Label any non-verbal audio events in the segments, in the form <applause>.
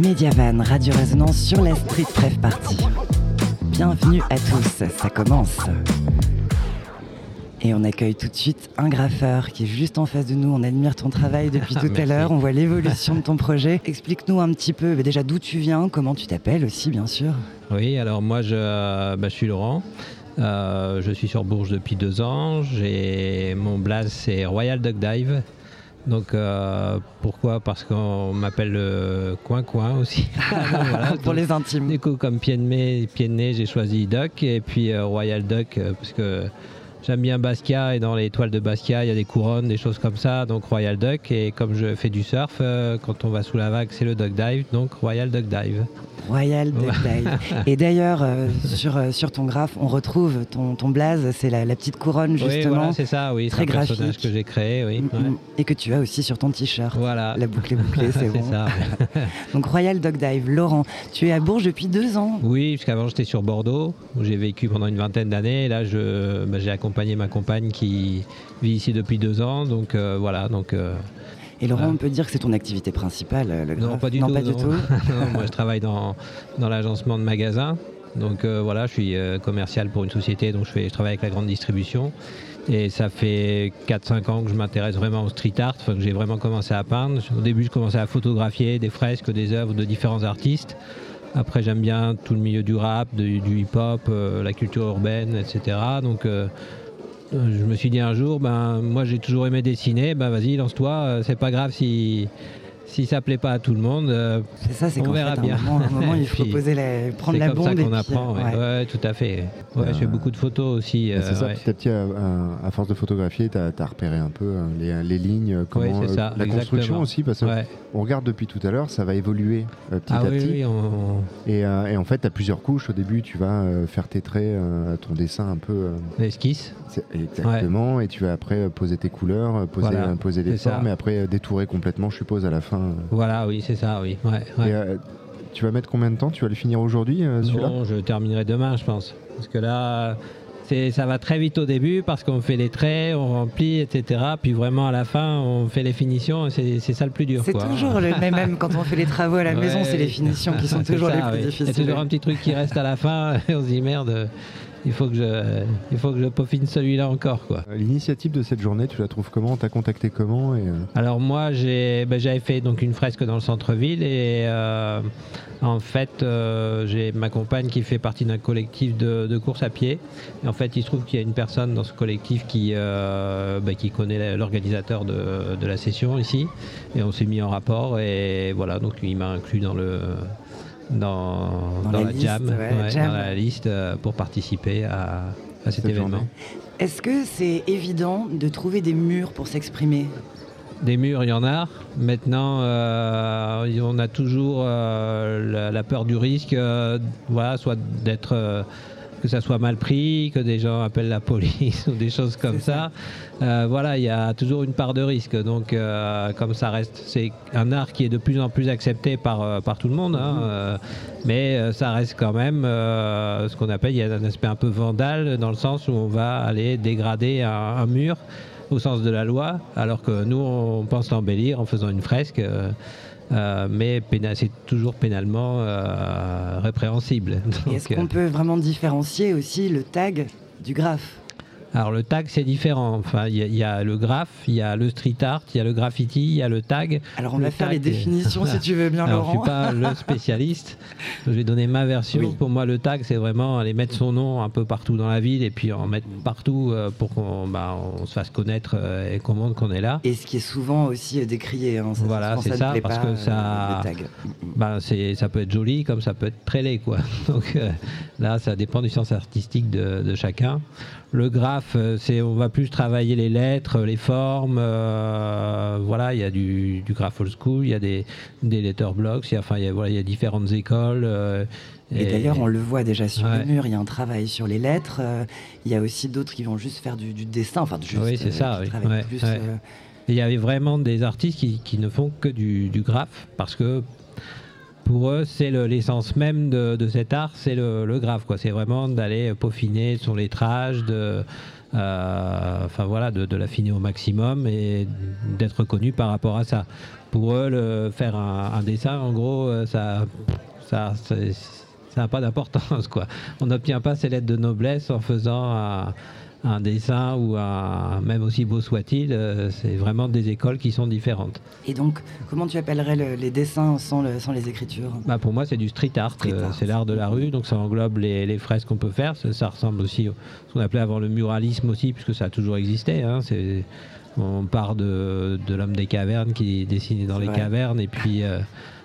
Mediavan, Radio Résonance sur la Street Pref Party. Bienvenue à tous, ça commence. Et on accueille tout de suite un graffeur qui est juste en face de nous. On admire ton travail depuis <laughs> tout à l'heure. On voit l'évolution de ton <laughs> projet. Explique-nous un petit peu déjà d'où tu viens, comment tu t'appelles aussi, bien sûr. Oui, alors moi je, euh, bah, je suis Laurent. Euh, je suis sur Bourges depuis deux ans. J'ai mon blaze c'est Royal Duck Dive. Donc euh, pourquoi? Parce qu'on m'appelle le coin coin aussi. <laughs> Voilà, Pour les intimes. Du coup, comme pied de, nez, pied de nez, j'ai choisi Duck et puis euh, Royal Duck euh, parce que j'aime bien Basquiat et dans les toiles de Basquiat, il y a des couronnes, des choses comme ça. Donc Royal Duck et comme je fais du surf, euh, quand on va sous la vague, c'est le Duck Dive. Donc Royal Duck Dive. Royal Duck Dive. <laughs> Et d'ailleurs, euh, sur, euh, sur ton graphe, on retrouve ton, ton blaze, c'est la, la petite couronne Oui, justement. voilà, c'est ça. Oui, c'est un personnage graphique. que j'ai créé. Oui. Mm, ouais. mm. Et que tu as aussi sur ton t-shirt. Voilà. La boucle est bouclée, <laughs> c'est bon. ça. <laughs> Donc Royal Dog Dive, Laurent, tu es à Bourges depuis deux ans. Oui, puisqu'avant j'étais sur Bordeaux, où j'ai vécu pendant une vingtaine d'années. Là, bah, j'ai accompagné ma compagne qui vit ici depuis deux ans. Donc euh, voilà. Donc, euh, Et Laurent, on peut dire que c'est ton activité principale, euh, le non, pas du non, tout. pas du non. tout. <laughs> Non, moi, je travaille dans, dans l'agencement de magasins. Donc euh, voilà, je suis euh, commercial pour une société, donc je, fais, je travaille avec la grande distribution. Et ça fait 4-5 ans que je m'intéresse vraiment au street art, enfin, que j'ai vraiment commencé à peindre. Au début, je commençais à photographier des fresques, des œuvres de différents artistes. Après, j'aime bien tout le milieu du rap, du hip-hop, euh, la culture urbaine, etc. Donc, je me suis dit un jour, ben, moi j'ai toujours aimé dessiner, ben vas-y, lance-toi, euh, c'est pas grave si, si ça plaît pas à tout le monde. euh, C'est ça, c'est On verra fait, à bien. un moment, à un moment, il <laughs> faut puis, poser la, prendre c'est la comme bombe. ça et qu'on puis, apprend, ouais. ouais. Ouais, tout à fait. Ouais, Euh, je fais beaucoup de photos aussi. C'est euh, ça, ouais. petit à petit, à, à- à force de photographier, tu as, repéré un peu euh, les, les lignes, comment, c'est euh, ça, la construction exactement. aussi, parce qu'on Ouais. regarde depuis tout à l'heure, ça va évoluer euh, petit Ah à oui, petit. oui, on- Et, euh, et en fait, tu as plusieurs couches. Au début, tu vas euh, faire tes traits, euh, ton dessin un peu. euh, l'esquisse. c'est- exactement. Et tu vas après poser tes couleurs, poser, Voilà, poser les c'est ça. formes, et après détourer complètement, je suppose, à la fin. Euh. Voilà, oui, c'est ça, oui. Ouais, ouais. Et, euh, tu vas mettre combien de temps? Tu vas le finir aujourd'hui, euh, Non, je terminerai demain, je pense. Parce que là, c'est, ça va très vite au début parce qu'on fait les traits, on remplit, etc. Puis vraiment à la fin, on fait les finitions. et C'est, c'est ça le plus dur. C'est toujours le même, même quand on fait les travaux à la <laughs> Ouais, maison, c'est les finitions qui sont <laughs> toujours ça, les plus oui. Il y a difficiles. toujours un petit truc qui reste à la fin <laughs> et on se dit merde, il faut que je, il faut que je peaufine celui-là encore. Quoi. Euh, L'initiative de cette journée, tu la trouves comment? T'as contacté comment et, euh, Alors moi, j'ai, ben, j'avais fait donc une fresque dans le centre-ville et euh, en fait, euh, j'ai ma compagne qui fait partie d'un collectif de, de course à pied. Et en fait, il se trouve qu'il y a une personne dans ce collectif qui, euh, ben, qui connaît l'organisateur de, de la session ici. Et on s'est mis en rapport et voilà, donc il m'a inclus dans le dans, Dans dans la la, liste, jam, ouais, ouais, jam. dans la liste euh, pour participer à, à cet Cette événement. Est-ce que c'est évident de trouver des murs pour s'exprimer? Des murs, il y en a. Maintenant, euh, on a toujours euh, la, la peur du risque, euh, voilà, soit d'être euh, que ça soit mal pris, que des gens appellent la police <laughs> ou des choses comme ça. Euh, voilà, il y a toujours une part de risque. Donc, euh, comme ça reste, c'est un art qui est de plus en plus accepté par, euh, par tout le monde, hein, euh, mais ça reste quand même ce qu'on appelle, il y a un aspect un peu vandale dans le sens où on va aller dégrader un, un mur au sens de la loi, alors que nous, on pense l'embellir en faisant une fresque. Euh, mais c'est toujours pénalement euh, répréhensible. Est-ce qu'on euh, peut vraiment différencier aussi le tag du graphe? Alors le tag c'est différent. Enfin, il y, a- il y a le graphe, il y a le street art, il y a le graffiti, il y a le tag. Alors on Le va faire les définitions si tu veux bien Alors, je Laurent. suis pas le <laughs> spécialiste. Je vais donner ma version. Oui. Pour moi, le tag, c'est vraiment aller mettre son nom un peu partout dans la ville et puis en mettre partout euh, pour qu'on bah, on se fasse connaître euh, et qu'on montre qu'on est là. Et ce qui est souvent aussi euh, décrié. hein, ça, Voilà, c'est ça, plaît parce pas, que ça-. Ben, c'est, ça peut être joli comme ça peut être très laid. Quoi. <laughs> Donc euh, là, ça dépend du sens artistique de, de chacun. Le graphe, euh, c'est, on va plus travailler les lettres, les formes. euh, voilà, il y a du, du graphe old school, il y a des, des letterblocks, il y a, enfin, il y a, voilà, il y a différentes écoles. euh, Et, d'ailleurs, on le voit déjà sur Ouais. le mur, il y a un travail sur les lettres. il y a aussi d'autres qui vont juste faire du, du dessin, enfin juste, Oui, c'est ça, qui oui. travaillent Ouais, plus, ouais. Il y avait vraiment des artistes qui, qui ne font que du, du graphe parce que pour eux, c'est le- l'essence même de, cet art, c'est le, quoi. C'est vraiment d'aller peaufiner son lettrage, de, euh, enfin voilà, de, l'affiner au maximum et d'être reconnu par rapport à ça. Pour eux, faire un, dessin, en gros, euh, ça, ça, n'a pas d'importance. On n'obtient pas ces lettres de noblesse en faisant un, un dessin ou un, même aussi beau soit-il, euh, c'est vraiment des écoles qui sont différentes. Et donc, comment tu appellerais les dessins sans, sans les écritures? Bah Pour moi, c'est du street art, euh, c'est l'art de la rue, donc ça englobe les, les fresques qu'on peut faire, ça, ressemble aussi à ce qu'on appelait avant le muralisme aussi, puisque ça a toujours existé. Hein, on part de, de l'homme des cavernes qui dessinait dans les cavernes, et puis... Euh,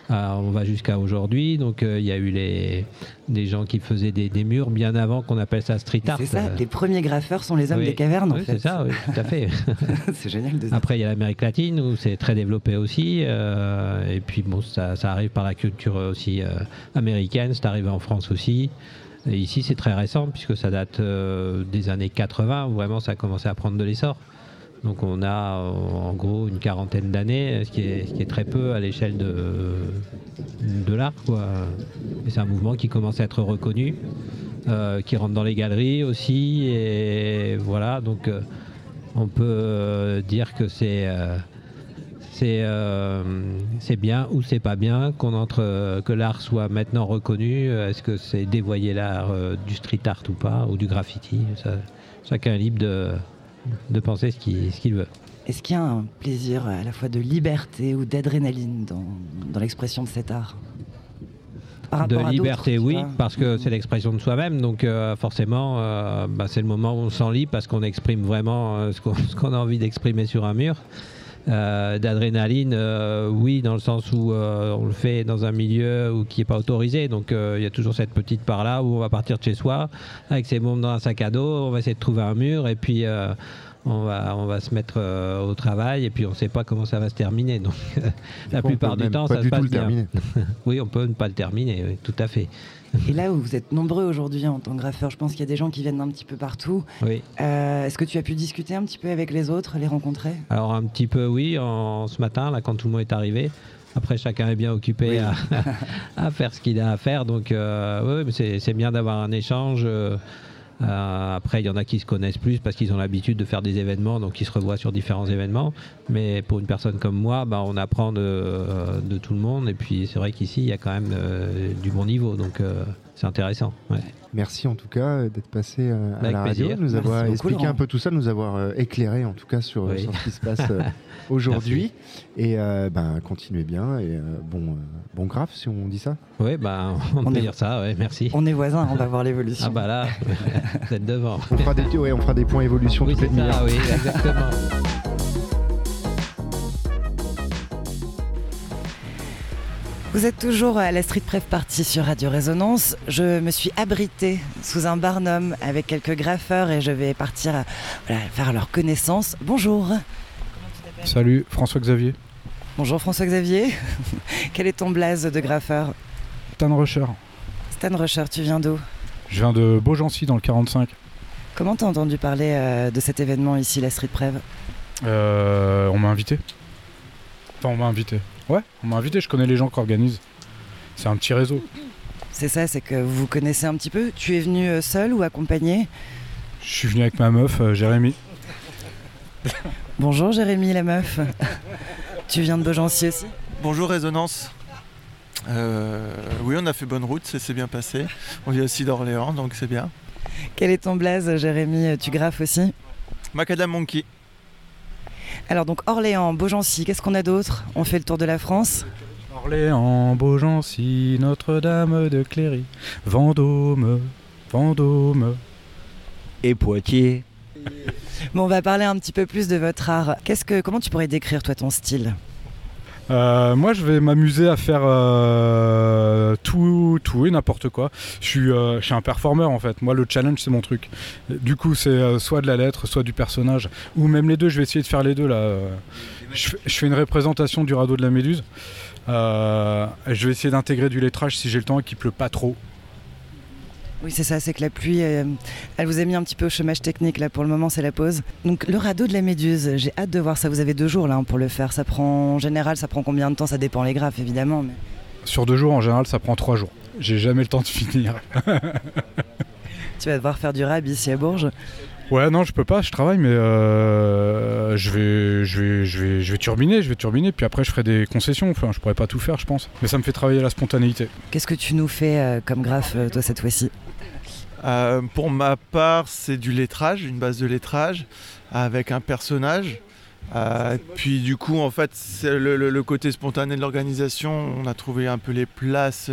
ah, on va jusqu'à aujourd'hui. Donc euh, il y a eu les, des gens qui faisaient des, murs bien avant qu'on appelle ça street art. C'est ça, les premiers graffeurs sont les hommes des cavernes en fait. C'est ça, oui, tout à fait. <laughs> c'est génial de <laughs> Après il y a l'Amérique latine où c'est très développé aussi. Euh, et puis bon, ça, arrive par la culture aussi euh, américaine, c'est arrivé en France aussi. Et ici c'est très récent puisque ça date des années 80 où vraiment ça a commencé à prendre de l'essor. Donc on a en gros une quarantaine d'années, ce, qui est très peu à l'échelle de, de l'art. c'est un mouvement qui commence à être reconnu, euh, qui rentre dans les galeries aussi. Et voilà, donc euh, on peut euh, dire que c'est bien ou c'est pas bien qu'on entre que l'art soit maintenant reconnu. Est-ce que c'est dévoyer l'art du street art ou pas, ou du graffiti? Chacun est libre de de penser ce qu'il veut. Est-ce qu'il y a un plaisir à la fois de liberté ou d'adrénaline dans, l'expression de cet art? De liberté, oui, parce que c'est l'expression de soi-même, donc euh, forcément, euh, bah, c'est le moment où on s'en lit parce qu'on exprime vraiment euh, <laughs> ce qu'on a envie d'exprimer sur un mur. D'adrénaline, oui, dans le sens où on le fait dans un milieu où, qui n'est pas autorisé. Donc il y a toujours cette petite part là où on va partir de chez soi avec ses bombes dans un sac à dos, on va essayer de trouver un mur et puis on va, on va se mettre euh, au travail et puis on ne sait pas comment ça va se terminer. Donc <laughs> la plupart du temps, ça se passe bien. <laughs> oui, on peut ne pas le terminer, tout à fait. <laughs> Et là où vous êtes nombreux aujourd'hui en tant que graffeur, je pense qu'il y a des gens qui viennent d'un petit peu partout. Oui. Euh, est-ce que tu as pu discuter un petit peu avec les autres, les rencontrer? Alors un petit peu, oui, en, ce matin, là, quand tout le monde est arrivé. Après, chacun est bien occupé <laughs> à, faire ce qu'il a à faire. Donc, euh, oui, c'est bien d'avoir un échange. Euh, après, il y en a qui se connaissent plus parce qu'ils ont l'habitude de faire des événements, donc ils se revoient sur différents événements. Mais pour une personne comme moi, bah, on apprend de, euh, de, tout le monde. Et puis, c'est vrai qu'ici, il y a quand même euh, du bon niveau, donc c'est intéressant. Merci en tout cas d'être passé à la radio, nous avoir expliqué un peu tout ça, nous avoir éclairé en tout cas sur, ce qui se passe <laughs> aujourd'hui. Et ben, continuez bien et bon, bon graphe si on dit ça. Oui, ben, on, peut dire ça, ouais, merci. On est voisins, on va voir l'évolution. Ah bah là, <laughs> vous êtes devant. On fera des, on fera des points évolution oui, c'est ça, oui, exactement. Vous êtes toujours à la Street Pref Party sur Radio Résonance. Je me suis abritée sous un barnum avec quelques graffeurs et je vais partir faire leur connaissance. Bonjour. Salut, François Xavier. Bonjour François Xavier. <laughs> Quel est ton blaze de graffeur? Stan Rusher. Stan Rusher, tu viens d'où? Je viens de Beaugency dans le 45. Comment t'as entendu parler euh, de cet événement ici, la Street Pref? Euh, On m'a invité. Enfin, on m'a invité. Ouais, on m'a invité, je connais les gens qui organisent. C'est un petit réseau. C'est ça, c'est que vous vous connaissez un petit peu. Tu es venu euh, seul ou accompagné? Je suis venu avec ma meuf, euh, Jérémy. <laughs> Bonjour Jérémy, la meuf. <laughs> tu viens de Beaugency aussi? Bonjour Résonance. Euh, oui, on a fait bonne route, ça s'est bien passé. On vient aussi d'Orléans, donc c'est bien. Quel est ton blaze, Jérémy? Tu graffes aussi? Macadam Monkey. Alors donc Orléans, Beaugency, qu'est-ce qu'on a d'autre? On fait le tour de la France Orléans, Beaugency, Notre-Dame de Cléry, Vendôme, Vendôme. Et Poitiers. Bon, on va parler un petit peu plus de votre art. Qu'est-ce que, comment tu pourrais décrire toi ton style? Euh, moi, je vais m'amuser à faire euh, tout, tout et n'importe quoi. Je suis, euh, je suis un performeur en fait. Moi, le challenge, c'est mon truc. Du coup, c'est soit de la lettre, soit du personnage, ou même les deux. Je vais essayer de faire les deux là. Je, fais une représentation du radeau de la Méduse. je vais essayer d'intégrer du lettrage si j'ai le temps et qu'il pleut pas trop. Oui, c'est ça, c'est que la pluie, euh, elle vous a mis un petit peu au chômage technique, là, pour le moment, c'est la pause. Donc, le radeau de la Méduse, j'ai hâte de voir ça. Vous avez deux jours, là, pour le faire. Ça prend, en général, ça prend combien de temps? Ça dépend les graphes, évidemment. Mais... Sur deux jours, en général, ça prend trois jours. J'ai jamais le temps de finir. <laughs> tu vas devoir faire du rab ici à Bourges Ouais, non, je peux pas, je travaille, mais euh, je, vais, je, vais, je, vais, je vais turbiner, je vais turbiner, puis après je ferai des concessions. Enfin, je pourrais pas tout faire, je pense. Mais ça me fait travailler la spontanéité. Qu'est-ce que tu nous fais euh, comme graphe, toi, cette fois-ci? Pour ma part, c'est du lettrage, une base de lettrage, avec un personnage. puis du coup, en fait, le, le, côté spontané de l'organisation, on a trouvé un peu les places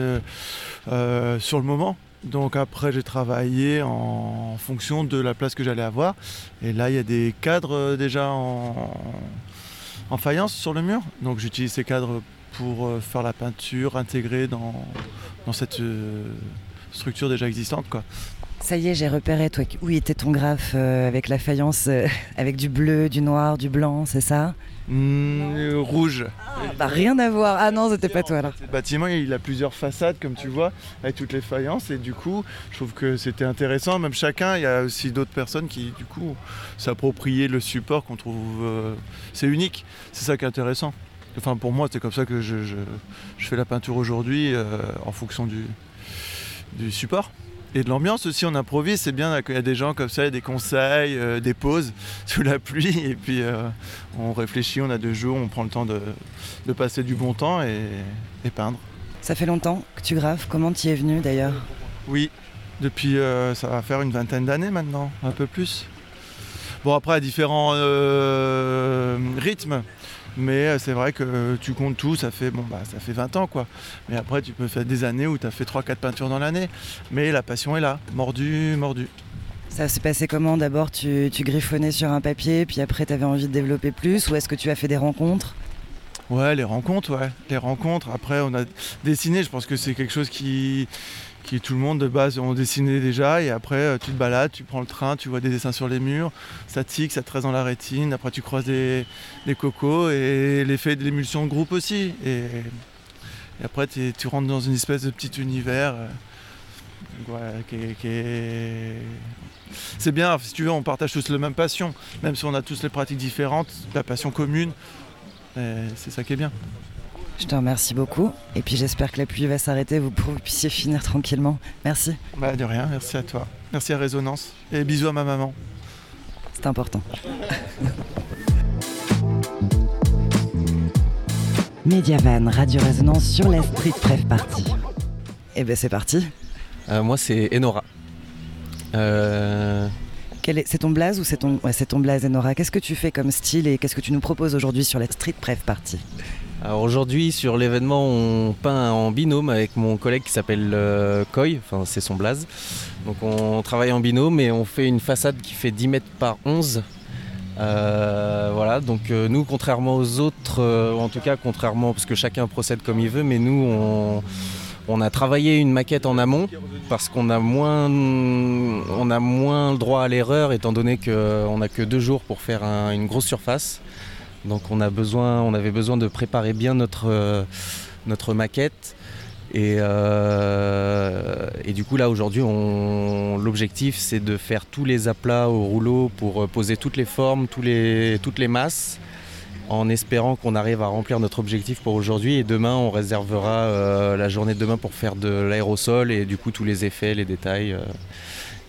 sur le moment. Donc après, j'ai travaillé en fonction de la place que j'allais avoir. Et là, il y a des cadres euh, déjà en, faïence sur le mur. Donc j'utilise ces cadres pour euh, faire la peinture intégrée dans, cette euh, structure déjà existante. Ça y est, j'ai repéré, toi, où était ton graphe avec la faïence, <laughs> avec du bleu, du noir, du blanc, c'est ça? Mmh, rouge. bah, rien à voir. Ah non, c'était pas toi là. Le bâtiment, il a plusieurs façades, comme tu vois, avec toutes les faïences. Et du coup, je trouve que c'était intéressant. Même chacun, il y a aussi d'autres personnes qui, du coup, s'appropriaient le support qu'on trouve. Euh, c'est unique. C'est ça qui est intéressant. Enfin, pour moi, c'est comme ça que je, fais la peinture aujourd'hui, euh, en fonction du, du support et de l'ambiance aussi. On improvise, c'est bien d'accueillir des gens comme ça, des conseils, euh, des pauses <laughs> sous la pluie. Et puis euh, on réfléchit, on a deux jours, on prend le temps de, passer du bon temps et, peindre. Ça fait longtemps que tu graves. Comment tu y es venu d'ailleurs? Oui, depuis euh, ça va faire une vingtaine d'années maintenant, un peu plus. Bon après à différents rythmes. Mais euh, c'est vrai que tu comptes tout, ça fait, bon, bah, ça fait 20 ans. quoi. Mais après, tu peux faire des années où tu as fait 3-4 peintures dans l'année. Mais la passion est là, mordu, mordu. Ça s'est passé comment? D'abord, tu, griffonnais sur un papier, puis après, tu avais envie de développer plus Ou est-ce que tu as fait des rencontres? Ouais, les rencontres, ouais. Les rencontres. Après, on a dessiné. Je pense que c'est quelque chose qui, qui tout le monde de base ont dessiné déjà. Et après, euh, tu te balades, tu prends le train, tu vois des dessins sur les murs, ça tique, ça te reste dans la rétine. Après, tu croises des, cocos et l'effet de l'émulsion de groupe aussi. Et, après, tu rentres dans une espèce de petit univers. Euh, qui, C'est bien, si tu veux, on partage tous la même passion. Même si on a tous les pratiques différentes, la passion commune, c'est ça qui est bien. Je te remercie beaucoup. Et puis j'espère que la pluie va s'arrêter, vous, vous puissiez finir tranquillement. Merci. Bah de rien, merci à toi. Merci à Résonance. Et bisous à ma maman. C'est important. <laughs> Mediavan, Radio Résonance sur la Street Pref Party. Et eh ben c'est parti. Euh, moi c'est Enora. Euh... Est... C'est ton blaze ou c'est ton... Ouais, c'est ton blaze Enora? Qu'est-ce que tu fais comme style et qu'est-ce que tu nous proposes aujourd'hui sur la Street Pref Party? Aujourd'hui sur l'événement on peint en binôme avec mon collègue qui s'appelle euh, Coy, enfin c'est son blaze. Donc on travaille en binôme et on fait une façade qui fait 10 mètres par 11. Euh, voilà, donc euh, nous contrairement aux autres, en tout cas contrairement parce que chacun procède comme il veut, mais nous on, a travaillé une maquette en amont parce qu'on a moins on a moins le droit à l'erreur étant donné qu'on n'a que deux jours pour faire une grosse surface. Donc on, avait besoin de préparer bien notre, euh, maquette. Et, euh, et, du coup là aujourd'hui l'objectif c'est de faire tous les aplats au rouleau pour euh, poser toutes les formes, toutes les masses en espérant qu'on arrive à remplir notre objectif pour aujourd'hui et demain on réservera la journée de demain pour faire de l'aérosol et du coup tous les effets, les détails.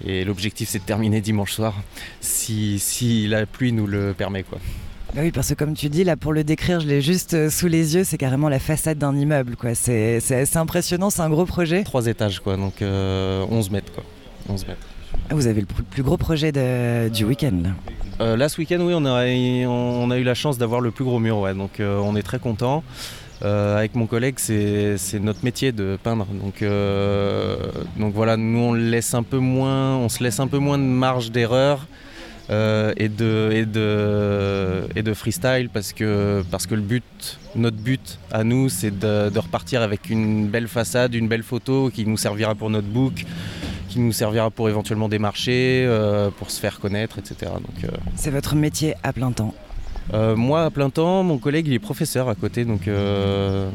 et l'objectif c'est de terminer dimanche soir si, si la pluie nous le permet quoi. Bah oui, parce que comme tu dis, là pour le décrire, je l'ai juste euh, sous les yeux, c'est carrément la façade d'un immeuble. quoi. C'est assez impressionnant, c'est un gros projet. Trois étages, quoi, donc 11 euh, mètres. Quoi. 11 mètres. Ah, vous avez le plus gros projet du week-end là euh, Là ce week-end, oui, on a, on a eu la chance d'avoir le plus gros mur, ouais, donc on est très content. avec mon collègue, c'est notre métier de peindre. Donc, donc voilà, nous on laisse un peu moins, on se laisse un peu moins de marge d'erreur. Euh, et, de, et, de, et de freestyle parce que, parce que le but, notre but à nous, c'est de, repartir avec une belle façade, une belle photo qui nous servira pour notre book, qui nous servira pour éventuellement démarcher, euh, pour se faire connaître, etc. Euh, c'est votre métier à plein temps moi à plein temps, mon collègue il est professeur à côté, donc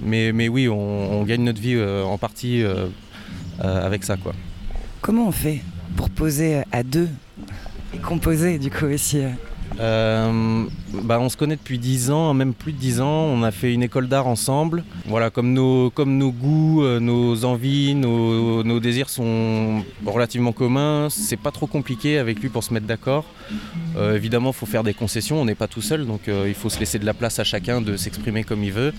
mais, mais oui, on, on gagne notre vie en partie avec ça quoi. Comment on fait pour poser à deux et composer du coup aussi. Euh. euh, bah, On se connaît depuis 10 ans, même plus de 10 ans. On a fait une école d'art ensemble. Voilà, comme nos, comme nos goûts, euh, nos envies, nos, nos désirs sont relativement communs, c'est pas trop compliqué avec lui pour se mettre d'accord. Évidemment, il faut faire des concessions, on n'est pas tout seul, donc il faut se laisser de la place à chacun de s'exprimer comme il veut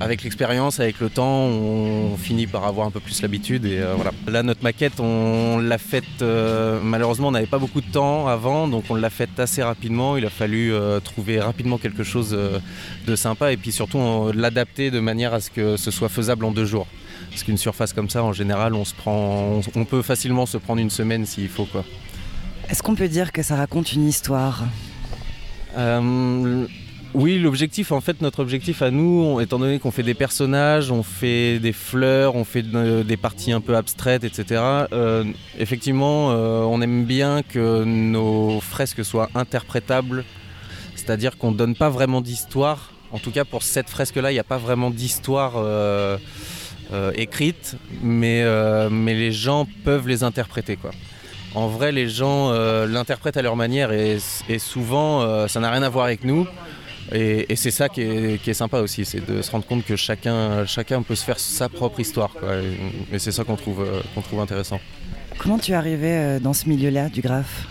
avec l'expérience, avec le temps, on finit par avoir un peu plus l'habitude. Et euh, voilà. Là, notre maquette, on l'a faite. Euh, malheureusement, on n'avait pas beaucoup de temps avant, donc on l'a faite assez rapidement. Il a fallu euh, trouver rapidement quelque chose de sympa et puis surtout l'adapter de manière à ce que ce soit faisable en deux jours. Parce qu'une surface comme ça, en général, on se prend, on, peut facilement se prendre une semaine s'il faut quoi. Est-ce qu'on peut dire que ça raconte une histoire? Oui, l'objectif, en fait, notre objectif à nous, étant donné qu'on fait des personnages, on fait des fleurs, on fait des parties un peu abstraites, etc. Euh, effectivement, euh, on aime bien que nos fresques soient interprétables, c'est-à-dire qu'on ne donne pas vraiment d'histoire. En tout cas, pour cette fresque-là, il n'y a pas vraiment d'histoire euh, écrite, mais, mais les gens peuvent les interpréter, en vrai, les gens l'interprètent à leur manière et souvent, ça n'a rien à voir avec nous. Et, c'est ça qui est, sympa aussi, c'est de se rendre compte que chacun, chacun peut se faire sa propre histoire. Et, c'est ça qu'on trouve, euh, qu'on trouve intéressant. Comment tu es arrivé euh, dans ce milieu-là du graphe?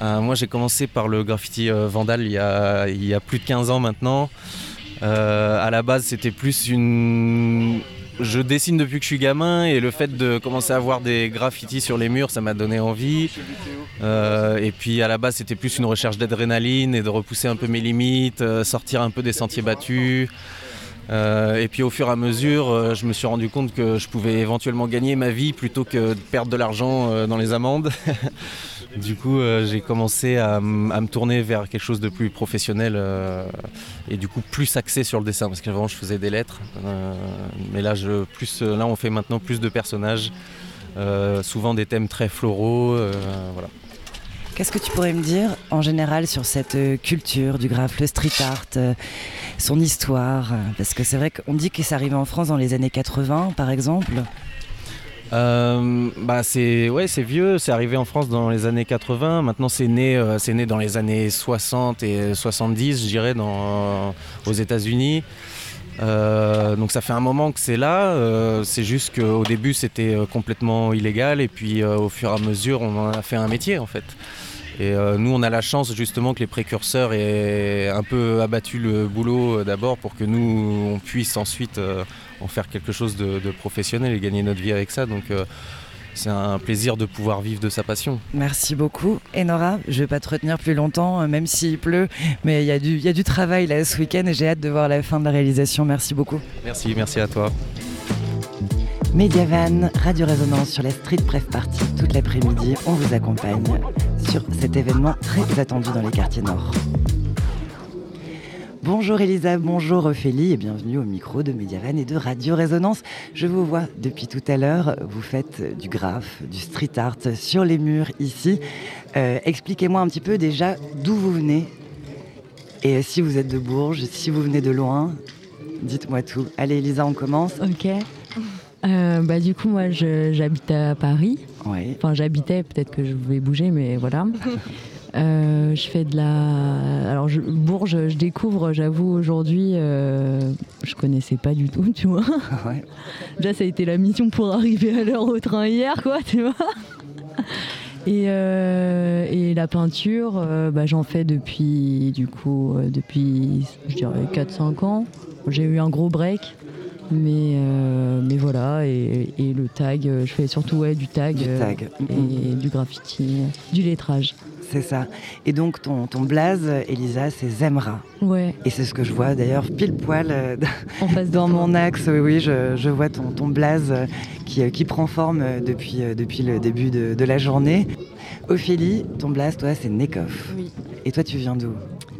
Euh, Moi j'ai commencé par le graffiti vandal il y, a, il y, a, plus de 15 ans maintenant. à la base c'était plus une, je dessine depuis que je suis gamin et le fait de commencer à voir des graffitis sur les murs, ça m'a donné envie. Euh, et puis à la base, c'était plus une recherche d'adrénaline et de repousser un peu mes limites, euh, sortir un peu des sentiers battus. Euh, et puis au fur et à mesure, je me suis rendu compte que je pouvais éventuellement gagner ma vie plutôt que de perdre de l'argent dans les amendes. <laughs> Du coup, euh, j'ai commencé à, me tourner vers quelque chose de plus professionnel euh, et du coup plus axé sur le dessin parce qu'avant je faisais des lettres, euh, mais là, je, plus, là on fait maintenant plus de personnages, souvent des thèmes très floraux, voilà. Qu'est-ce que tu pourrais me dire en général sur cette culture du graphe, le street art, son histoire? Parce que c'est vrai qu'on dit que ça arrivait en France dans les années 80 par exemple. Euh, bah c'est ouais c'est vieux, c'est arrivé en France dans les années 80. Maintenant c'est né euh, c'est né dans les années 60 et 70, je dirais, dans, aux États-Unis. Euh, donc ça fait un moment que c'est là. c'est juste qu'au début c'était complètement illégal et puis au fur et à mesure on en a fait un métier en fait. Et nous, on a la chance justement que les précurseurs aient un peu abattu le boulot d'abord pour que nous, on puisse ensuite en faire quelque chose de, professionnel et gagner notre vie avec ça. Donc euh, c'est un plaisir de pouvoir vivre de sa passion. Merci beaucoup. Et Nora, je ne vais pas te retenir plus longtemps, euh, même s'il pleut, mais il y, a du, y a du travail là ce week-end et j'ai hâte de voir la fin de la réalisation. Merci beaucoup. Merci, merci à toi. Mediavan, Radio Résonance sur la Street Pref Party toute l'après-midi. On vous accompagne sur cet événement très attendu dans les quartiers nord. Bonjour Elisa, bonjour Ophélie et bienvenue au micro de Mediavan et de Radio Résonance. Je vous vois depuis tout à l'heure, vous faites du graphe, du street art sur les murs ici. Euh, expliquez-moi un petit peu déjà d'où vous venez et si vous êtes de Bourges, si vous venez de loin, dites-moi tout. Allez Elisa, on commence. Ok. Euh, bah, du coup, moi, j'habite à Paris. Oui. Enfin, j'habitais, peut-être que je voulais bouger, mais voilà. <laughs> Euh, je fais de la. Alors, je... Bourges, je découvre, j'avoue, aujourd'hui, euh... je connaissais pas du tout, tu vois. Ah Déjà, ça a été la mission pour arriver à l'heure au train hier, quoi, tu vois. Et, euh... et, la peinture, euh, bah, j'en fais depuis, du coup, depuis, je dirais, 4-5 ans. J'ai eu un gros break. Mais, mais voilà, et, et, le tag, je fais surtout ouais, du tag, du tag. et du graffiti, du lettrage. C'est ça. Et donc ton, ton blaze, Elisa, c'est Zemra. Ouais. Et c'est ce que je vois d'ailleurs pile poil euh, dans mon axe. Oui, oui, je, je vois ton, ton blaze euh, qui, euh, qui, prend forme depuis, depuis le début de, de, la journée. Ophélie, ton blaze, toi, c'est Nekov. Oui. Et toi, tu viens d'où?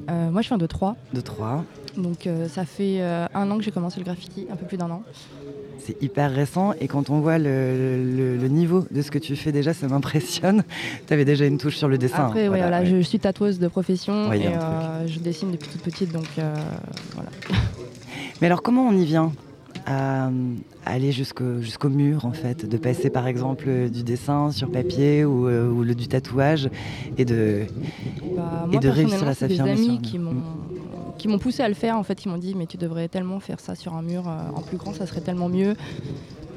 Moi, je viens de Troyes. De Troyes. Donc ça fait un an que j'ai commencé le graffiti, un peu plus d'un an c'est hyper récent et quand on voit le, niveau de ce que tu fais déjà, ça m'impressionne. <laughs> tu avais déjà une touche sur le dessin. Après, voilà, je suis tatoueuse de profession et euh, je dessine depuis toute petite, donc euh, voilà. <laughs> Mais alors, comment on y vient à, aller jusqu'au mur en fait, de passer par exemple du dessin sur papier ou, ou le, du tatouage et de, bah, et de réussir à s'affirmer. des amis qui m'ont qui m'ont poussé à le faire en fait, ils m'ont dit mais tu devrais tellement faire ça sur un mur en plus grand, ça serait tellement mieux.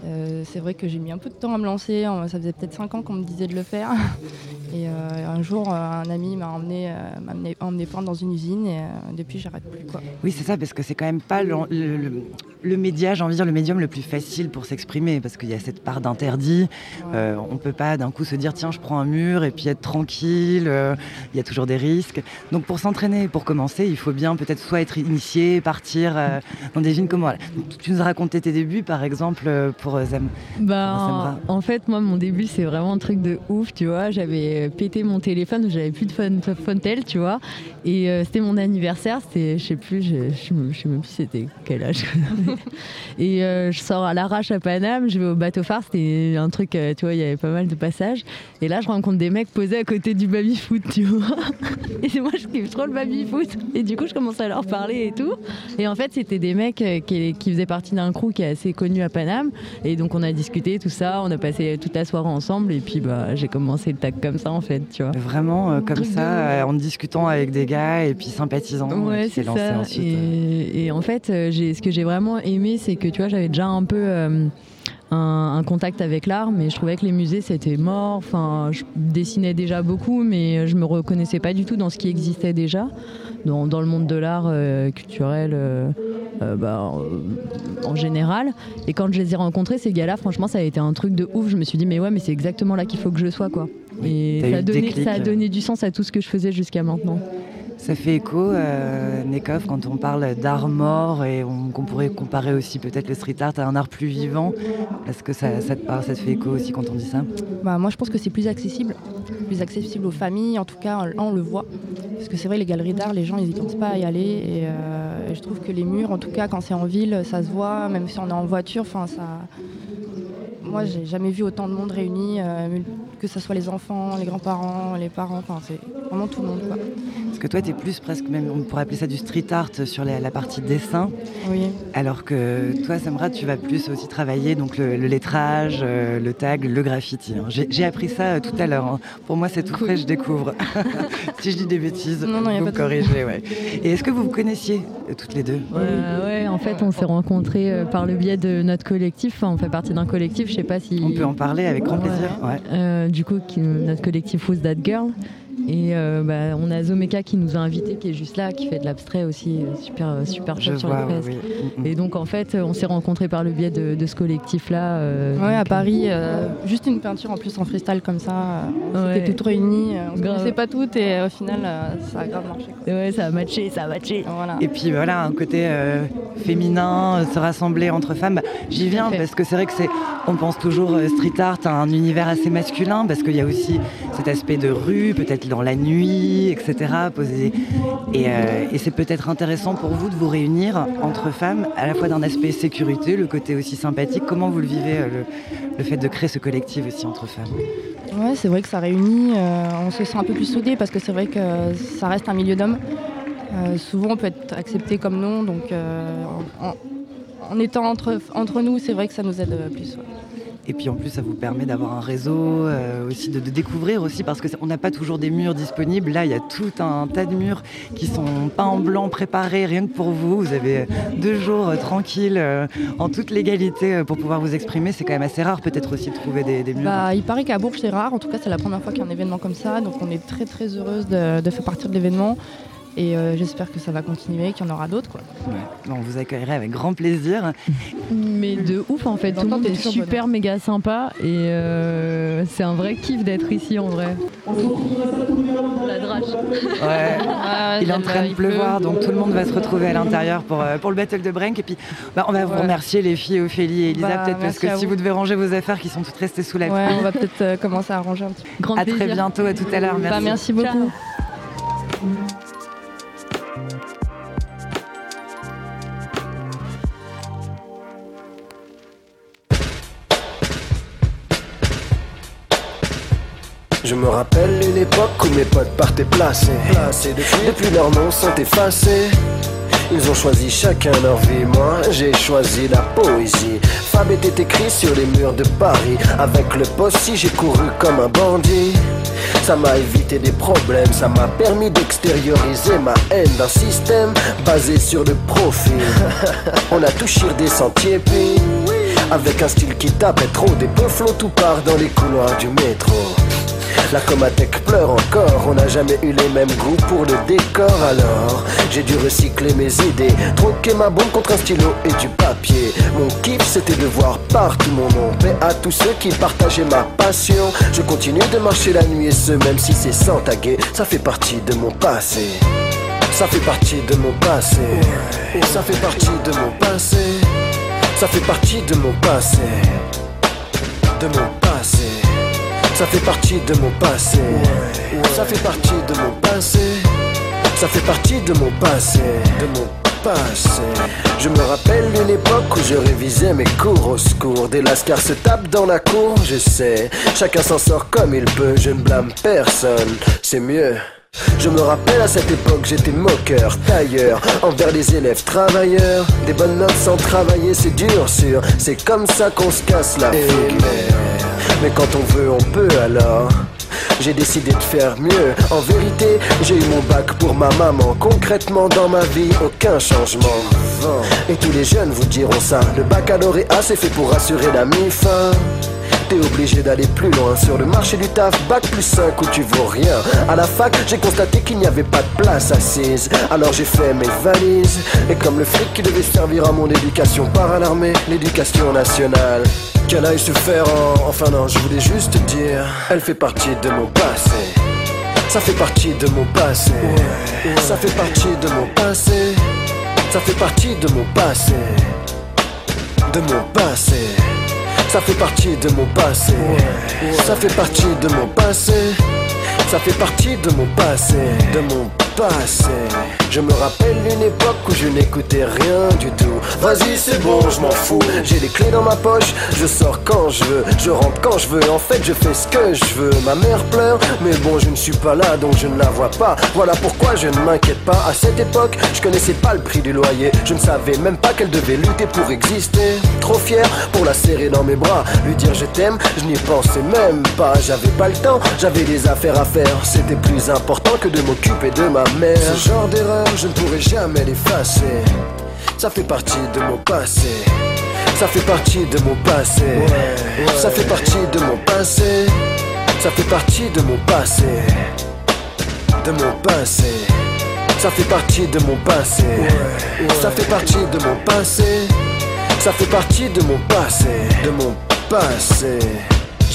Euh, c'est vrai que j'ai mis un peu de temps à me lancer. Ça faisait peut-être 5 ans qu'on me disait de le faire. <laughs> Et euh, un jour, euh, un ami m'a emmené, emmené, peindre dans une usine et depuis, j'arrête plus. Quoi. Oui, c'est ça, parce que c'est quand même pas le, le, média, j'ai envie de dire, le médium le plus facile pour s'exprimer, parce qu'il y a cette part d'interdit. on peut pas d'un coup se dire, tiens, je prends un mur et puis être tranquille. Il y a toujours des risques. Donc pour s'entraîner, pour commencer, il faut bien peut-être soit être initié, partir dans des villes comme moi. tu nous as raconté tes débuts, par exemple, pour bah, en fait, moi, mon début, c'est vraiment un truc de ouf, tu vois. J'avais pété mon téléphone, j'avais plus de phone, tel, tu vois. Et euh, c'était mon anniversaire, c'était, je sais plus, je, sais même plus c'était quel âge. <laughs> et euh, je sors à l'arrache à Paname, je vais au bateau phare, c'était un truc, euh, tu vois, il y avait pas mal de passages. Et là, je rencontre des mecs posés à côté du baby-foot, tu vois. <laughs> et moi, je kiffe trop le baby-foot. Et du coup, je commence à leur parler et tout. Et en fait, c'était des mecs qui, qui faisaient partie d'un crew qui est assez connu à Paname. Et donc on a discuté tout ça, on a passé toute la soirée ensemble et puis bah, j'ai commencé le tag comme ça en fait, tu vois. Vraiment euh, comme ça, euh, en discutant avec des gars et puis sympathisant. Ouais, c'est ça. Ensuite, et, en fait, euh, ce que j'ai vraiment aimé, c'est que tu vois, j'avais déjà un peu un, contact avec l'art, mais je trouvais que les musées c'était mort. Enfin, je dessinais déjà beaucoup, mais je me reconnaissais pas du tout dans ce qui existait déjà dans, dans le monde de l'art culturel. Euh, bah, en général. Et quand je les ai rencontrés, ces gars-là, franchement, ça a été un truc de ouf. Je me suis dit, mais ouais, mais c'est exactement là qu'il faut que je sois, quoi. Et ça a, donné, ça a, donné, du sens à tout ce que je faisais jusqu'à maintenant. Ça fait écho, euh, Nekov, quand on parle d'art mort et qu'on pourrait comparer aussi peut-être le street art à un art plus vivant. Est-ce que ça, ça, te parle, ça te fait écho aussi quand on dit ça? Bah, Moi, je pense que c'est plus accessible, plus accessible aux familles. En tout cas, on, le voit. Parce que c'est vrai, les galeries d'art, les gens, ils n'y pas à y aller. Et, euh, et, je trouve que les murs, en tout cas, quand c'est en ville, ça se voit. Même si on est en voiture, enfin, ça moi, j'ai jamais vu autant de monde réuni, euh, que ce soit les enfants, les grands-parents, les parents, enfin, c'est vraiment tout le monde. Quoi. Parce que toi, tu es plus presque, même, on pourrait appeler ça du street art sur la, partie dessin. Oui. Alors que toi, Samra, tu vas plus aussi travailler donc le, lettrage, euh, le tag, le graffiti. Hein. J'ai appris ça euh, tout à l'heure. Hein. Pour moi, c'est tout frais, je découvre. <laughs> si je dis des bêtises, non, non, vous corrigez. Ouais. Et est-ce que vous vous connaissiez toutes les deux? Ouais, en fait, on s'est rencontrés par le biais de notre collectif. Enfin, on fait partie d'un collectif, je sais pas si. On peut en parler avec grand plaisir. Euh, du coup, notre collectif Who's That Girl. Et euh, bah, on a Zomeka qui nous a invités, qui est juste là, qui fait de l'abstrait aussi, euh, super, euh, super chouette sur les fresques. Mm, mm. Et donc en fait, on s'est rencontrés par le biais de, ce collectif-là. ouais, à Paris, juste une peinture en plus en freestyle comme ça. on était toutes réunies, on ne connaissait pas toutes et au final, ça a grave marché. Ouais, ça a matché, ça a matché. Voilà. Et puis voilà, un côté féminin, se rassembler entre femmes. Bah, j'y viens parce que c'est vrai que c'est, on pense toujours street art à un univers assez masculin parce qu'il y a aussi cet aspect de rue, peut-être dans la nuit, etc. Poser. Euh, et, c'est peut-être intéressant pour vous de vous réunir entre femmes, à la fois d'un aspect sécurité, le côté aussi sympathique. Comment vous le vivez, euh, le, fait de créer ce collectif aussi entre femmes? Ouais, c'est vrai que ça réunit, euh, on se sent un peu plus soudés parce que c'est vrai que ça reste un milieu d'hommes. souvent on peut être accepté comme non, donc en, étant entre, entre nous, c'est vrai que ça nous aide plus. Et puis en plus, ça vous permet d'avoir un réseau, euh, aussi de, découvrir aussi, parce qu'on n'a pas toujours des murs disponibles. Là, il y a tout un tas de murs qui sont peints en blanc, préparés rien que pour vous. Vous avez deux jours euh, tranquilles, euh, en toute légalité, pour pouvoir vous exprimer. C'est quand même assez rare, peut-être aussi, de trouver des, murs. Bah, il paraît qu'à Bourges, c'est rare. En tout cas, c'est la première fois qu'il y a un événement comme ça. Donc on est très très heureuse de, de faire partie de l'événement. Et euh, j'espère que ça va continuer, qu'il y en aura d'autres. Quoi. On vous accueillerait avec grand plaisir. Mais de ouf en fait, tout le monde est super méga sympa et euh, c'est un vrai kiff d'être ici en vrai. La drache. Ouais. Ah, il est en train de pleuvoir donc tout le monde va se retrouver à l'intérieur pour, euh, pour le battle de Brink. Et puis bah, on va vous remercier les filles Ophélie et Elisa bah, peut-être parce que si vous devez ranger vos affaires qui sont toutes restées sous la pluie. on va peut-être commencer à ranger un petit peu. Grand à très bientôt, à tout à l'heure. Merci. merci beaucoup. Je me rappelle une époque où mes potes partaient placés. Depuis, depuis leurs noms sont effacés. Ils ont choisi chacun leur vie, moi j'ai choisi la poésie. Fab était écrit sur les murs de Paris. Avec le si j'ai couru comme un bandit. Ça m'a évité des problèmes, ça m'a permis d'extérioriser ma haine d'un système basé sur le profil. <laughs> On a touché des sentiers, puis avec un style qui tape trop, des peu tout part dans les couloirs du métro. La Comatec pleure encore, on n'a jamais eu les mêmes goûts pour le décor alors J'ai dû recycler mes idées, troquer ma bombe contre un stylo et du papier Mon kiff c'était de voir partout mon nom, mais à tous ceux qui partageaient ma passion Je continue de marcher la nuit et ce même si c'est sans taguer, ça fait partie de mon passé ça fait partie de mon passé. Ça fait partie de mon passé. Ça fait partie de mon passé. De mon passé. Ça fait partie de mon passé. Ça fait partie de mon passé. Ça fait partie de mon passé. De mon passé. Je me rappelle une époque où je révisais mes cours au secours. Des lascars se tapent dans la cour, je sais. Chacun s'en sort comme il peut, je ne blâme personne. C'est mieux. Je me rappelle à cette époque j'étais moqueur, tailleur, envers les élèves travailleurs. Des bonnes notes sans travailler c'est dur sûr, c'est comme ça qu'on se casse la figure. Mais quand on veut on peut alors. J'ai décidé de faire mieux. En vérité, j'ai eu mon bac pour ma maman. Concrètement, dans ma vie, aucun changement. Et tous les jeunes vous diront ça. Le baccalauréat, c'est fait pour assurer la mi-fin obligé d'aller plus loin sur le marché du taf, bac plus 5 où tu vaux rien. À la fac, j'ai constaté qu'il n'y avait pas de place assise. Alors j'ai fait mes valises. Et comme le fric qui devait servir à mon éducation par l'armée, l'éducation nationale. Qu'elle aille se faire en. Enfin non, je voulais juste dire, elle fait partie de mon passé. Ça fait partie de mon passé. Ça fait partie de mon passé. Ça fait partie de mon passé. De mon passé. Ça fait partie de mon passé. Ça fait partie de mon passé. Ça fait partie de mon passé. De mon passé. Je me rappelle une époque où je n'écoutais rien du tout. Vas-y, c'est bon, je m'en fous. J'ai les clés dans ma poche, je sors quand je veux, je rentre quand je veux. En fait, je fais ce que je veux. Ma mère pleure, mais bon, je ne suis pas là donc je ne la vois pas. Voilà pourquoi je ne m'inquiète pas. À cette époque, je connaissais pas le prix du loyer. Je ne savais même pas qu'elle devait lutter pour exister. Trop fier pour la serrer dans mes bras, lui dire je t'aime, je n'y pensais même pas. J'avais pas le temps, j'avais des affaires à faire. C'était plus important que de m'occuper de ma mère. Ce genre d'erreur, je ne pourrai jamais l'effacer. Ça fait partie de mon passé. Ça fait partie de mon passé. Ça fait partie de mon passé. Ça fait partie de mon passé. De mon passé. Ça fait partie de mon passé. Ça fait partie de mon passé. Ça fait partie de mon passé. De mon passé.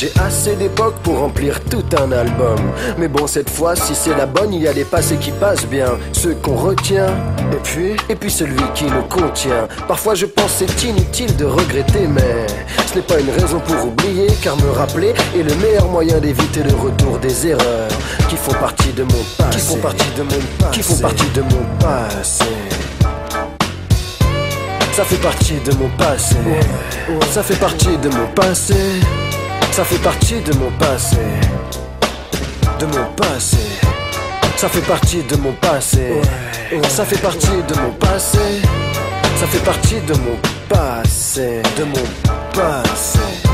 J'ai assez d'époque pour remplir tout un album. Mais bon, cette fois, si c'est la bonne, il y a les passés qui passent bien, ceux qu'on retient. Et puis, et puis celui qui nous contient. Parfois, je pense c'est inutile de regretter, mais ce n'est pas une raison pour oublier, car me rappeler est le meilleur moyen d'éviter le retour des erreurs qui font partie de mon passé. Qui font partie de mon passé. Qui font partie de mon passé. Ça fait partie de mon passé. Ça fait partie de mon passé. Ça fait partie de mon passé. De mon passé. Ça fait partie de mon passé. Ça fait partie de mon passé. Ça fait partie de mon passé. De mon passé.